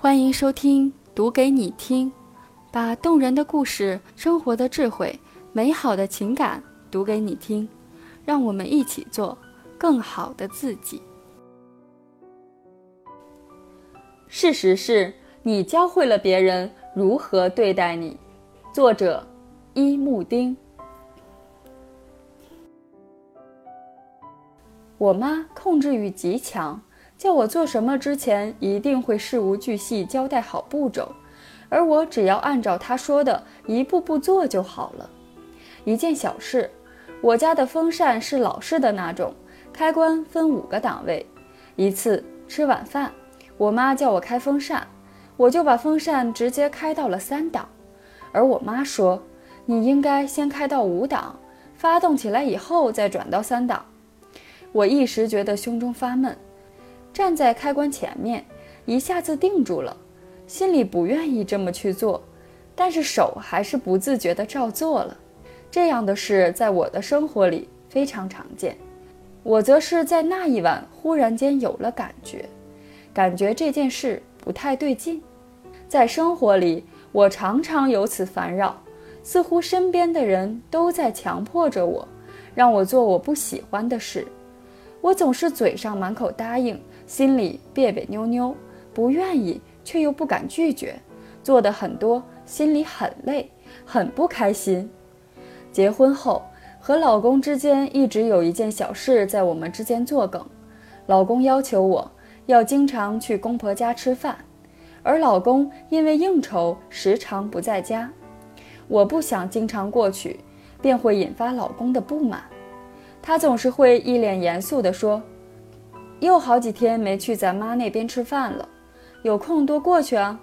欢迎收听《读给你听》，把动人的故事、生活的智慧、美好的情感读给你听，让我们一起做更好的自己。事实是你教会了别人如何对待你。作者：伊木丁。我妈控制欲极强。叫我做什么之前，一定会事无巨细交代好步骤，而我只要按照他说的一步步做就好了。一件小事，我家的风扇是老式的那种，开关分五个档位。一次吃晚饭，我妈叫我开风扇，我就把风扇直接开到了三档，而我妈说，你应该先开到五档，发动起来以后再转到三档。我一时觉得胸中发闷。站在开关前面，一下子定住了，心里不愿意这么去做，但是手还是不自觉地照做了。这样的事在我的生活里非常常见。我则是在那一晚忽然间有了感觉，感觉这件事不太对劲。在生活里，我常常有此烦扰，似乎身边的人都在强迫着我，让我做我不喜欢的事。我总是嘴上满口答应。心里别别扭扭，不愿意却又不敢拒绝，做的很多，心里很累，很不开心。结婚后，和老公之间一直有一件小事在我们之间作梗，老公要求我要经常去公婆家吃饭，而老公因为应酬时常不在家，我不想经常过去，便会引发老公的不满，他总是会一脸严肃地说。又好几天没去咱妈那边吃饭了，有空多过去啊。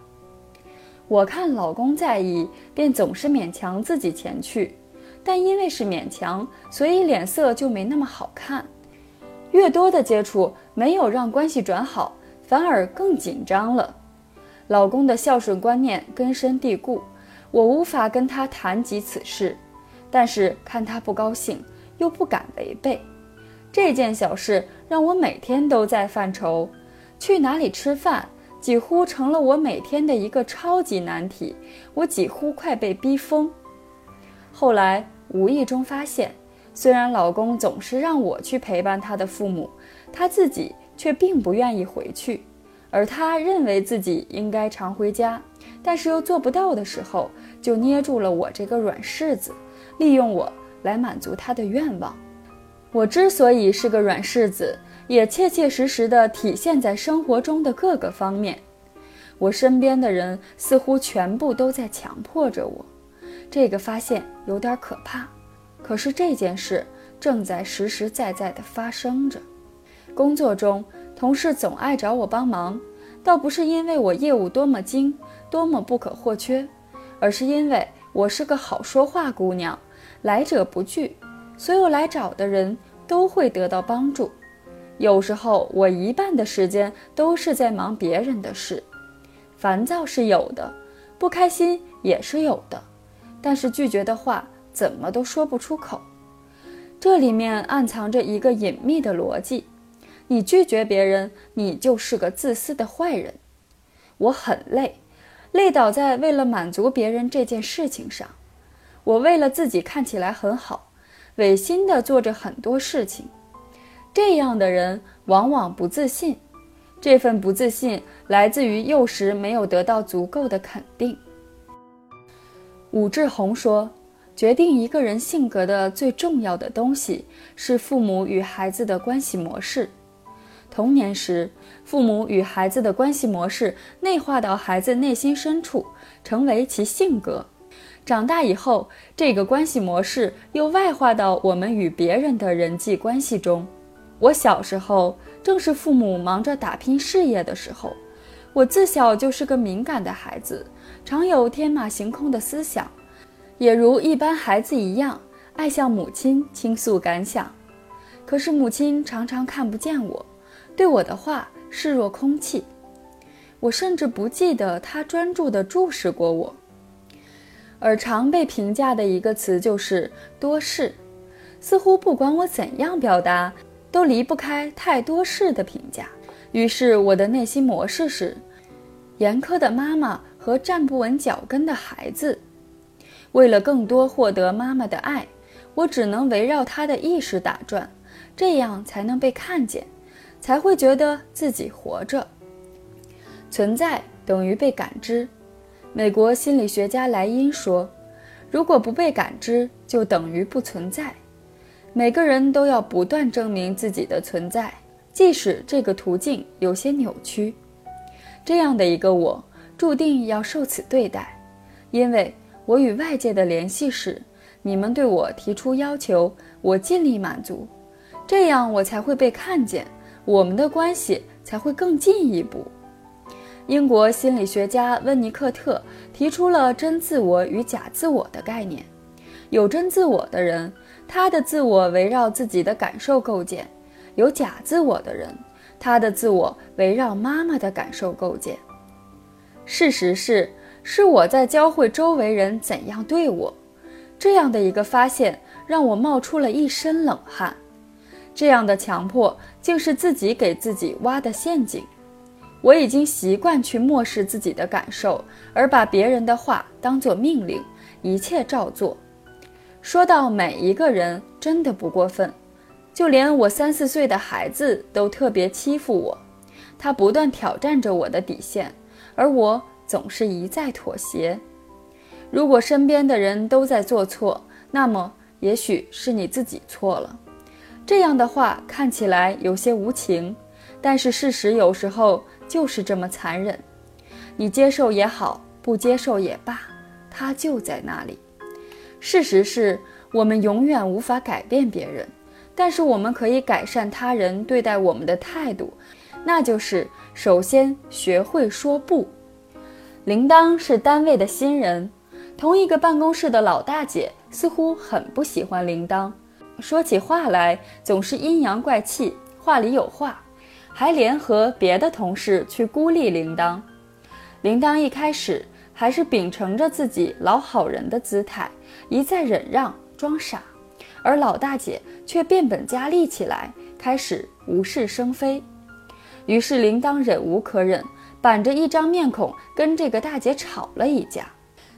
我看老公在意，便总是勉强自己前去，但因为是勉强，所以脸色就没那么好看。越多的接触，没有让关系转好，反而更紧张了。老公的孝顺观念根深蒂固，我无法跟他谈及此事，但是看他不高兴，又不敢违背。这件小事让我每天都在犯愁，去哪里吃饭几乎成了我每天的一个超级难题，我几乎快被逼疯。后来无意中发现，虽然老公总是让我去陪伴他的父母，他自己却并不愿意回去，而他认为自己应该常回家，但是又做不到的时候，就捏住了我这个软柿子，利用我来满足他的愿望。我之所以是个软柿子，也切切实实地体现在生活中的各个方面。我身边的人似乎全部都在强迫着我，这个发现有点可怕。可是这件事正在实实在在地发生着。工作中，同事总爱找我帮忙，倒不是因为我业务多么精、多么不可或缺，而是因为我是个好说话姑娘，来者不拒。所有来找的人都会得到帮助。有时候我一半的时间都是在忙别人的事，烦躁是有的，不开心也是有的，但是拒绝的话怎么都说不出口。这里面暗藏着一个隐秘的逻辑：你拒绝别人，你就是个自私的坏人。我很累，累倒在为了满足别人这件事情上。我为了自己看起来很好。违心地做着很多事情，这样的人往往不自信。这份不自信来自于幼时没有得到足够的肯定。武志红说：“决定一个人性格的最重要的东西是父母与孩子的关系模式。童年时，父母与孩子的关系模式内化到孩子内心深处，成为其性格。”长大以后，这个关系模式又外化到我们与别人的人际关系中。我小时候正是父母忙着打拼事业的时候，我自小就是个敏感的孩子，常有天马行空的思想，也如一般孩子一样，爱向母亲倾诉感想。可是母亲常常看不见我，对我的话视若空气。我甚至不记得她专注地注视过我。而常被评价的一个词就是多事，似乎不管我怎样表达，都离不开太多事的评价。于是我的内心模式是：严苛的妈妈和站不稳脚跟的孩子。为了更多获得妈妈的爱，我只能围绕她的意识打转，这样才能被看见，才会觉得自己活着。存在等于被感知。美国心理学家莱因说：“如果不被感知，就等于不存在。”每个人都要不断证明自己的存在，即使这个途径有些扭曲。这样的一个我，注定要受此对待，因为我与外界的联系是，你们对我提出要求，我尽力满足，这样我才会被看见，我们的关系才会更进一步。英国心理学家温尼克特提出了真自我与假自我的概念，有真自我的人。他的自我围绕自己的感受构建，有假自我的人，他的自我围绕妈妈的感受构建。事实是，是我在教会周围人怎样对我，这样的一个发现让我冒出了一身冷汗。这样的强迫竟是自己给自己挖的陷阱。我已经习惯去漠视自己的感受，而把别人的话当作命令，一切照做。说到每一个人真的不过分，就连我三四岁的孩子都特别欺负我，他不断挑战着我的底线，而我总是一再妥协。如果身边的人都在做错，那么也许是你自己错了。这样的话看起来有些无情，但是事实有时候就是这么残忍。你接受也好，不接受也罢，他就在那里。事实是我们永远无法改变别人，但是我们可以改善他人对待我们的态度，那就是首先学会说不。铃铛是单位的新人，同一个办公室的老大姐似乎很不喜欢铃铛，说起话来总是阴阳怪气，话里有话，还联合别的同事去孤立铃铛。铃铛一开始。还是秉承着自己老好人的姿态，一再忍让装傻，而老大姐却变本加厉起来，开始无事生非。于是铃铛忍无可忍，板着一张面孔跟这个大姐吵了一架。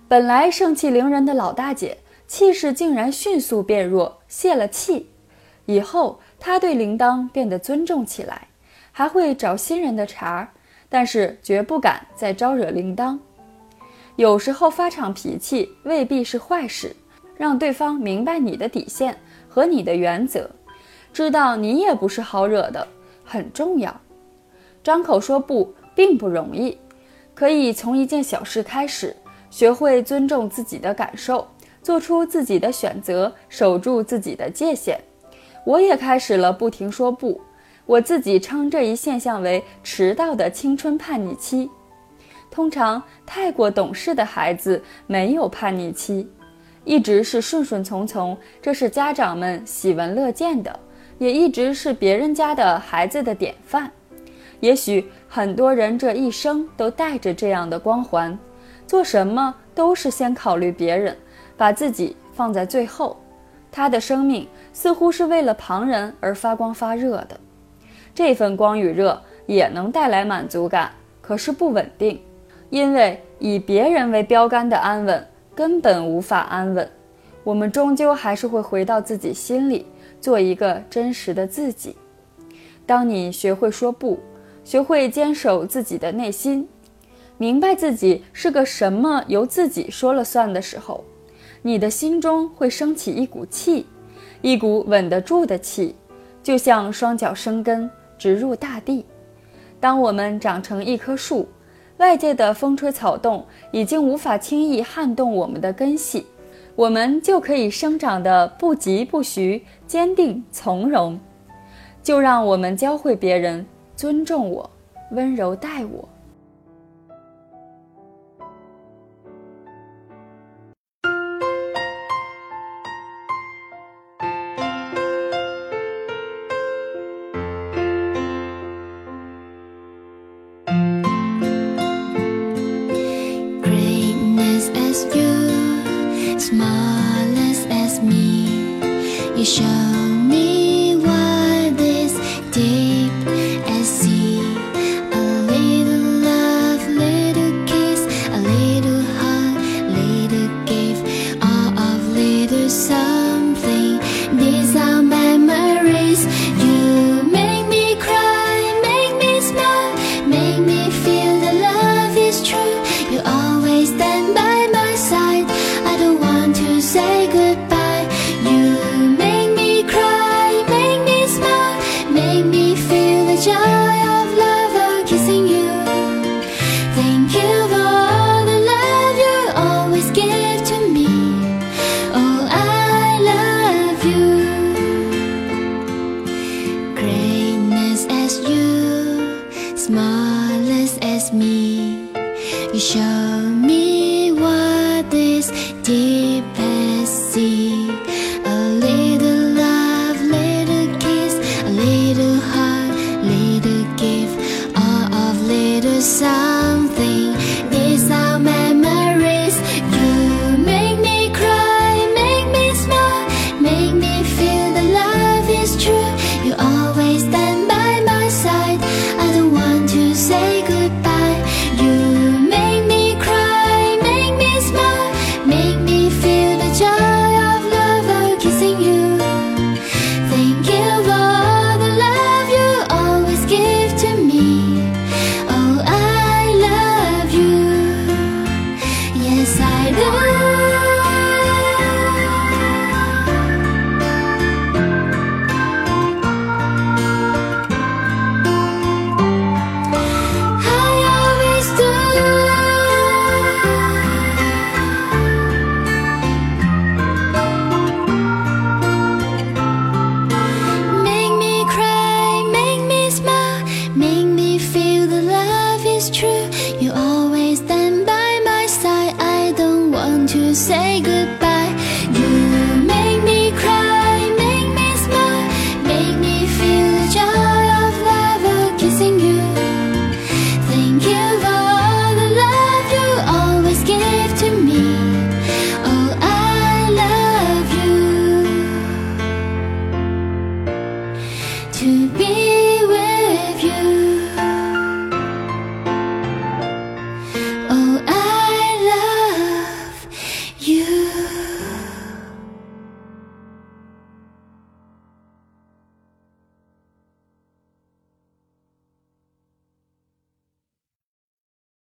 本来盛气凌人的老大姐，气势竟然迅速变弱，泄了气。以后她对铃铛变得尊重起来，还会找新人的茬，但是绝不敢再招惹铃铛。有时候发场脾气未必是坏事，让对方明白你的底线和你的原则，知道你也不是好惹的，很重要。张口说不并不容易，可以从一件小事开始，学会尊重自己的感受，做出自己的选择，守住自己的界限。我也开始了不停说不，我自己称这一现象为迟到的青春叛逆期。通常太过懂事的孩子没有叛逆期，一直是顺顺从从，这是家长们喜闻乐见的，也一直是别人家的孩子的典范。也许很多人这一生都带着这样的光环，做什么都是先考虑别人，把自己放在最后。他的生命似乎是为了旁人而发光发热的，这份光与热也能带来满足感，可是不稳定。因为以别人为标杆的安稳根本无法安稳，我们终究还是会回到自己心里，做一个真实的自己。当你学会说不，学会坚守自己的内心，明白自己是个什么由自己说了算的时候，你的心中会升起一股气，一股稳得住的气，就像双脚生根植入大地。当我们长成一棵树。外界的风吹草动已经无法轻易撼动我们的根系，我们就可以生长的不疾不徐、坚定从容。就让我们教会别人尊重我，温柔待我。Show me what this deepest sea. True.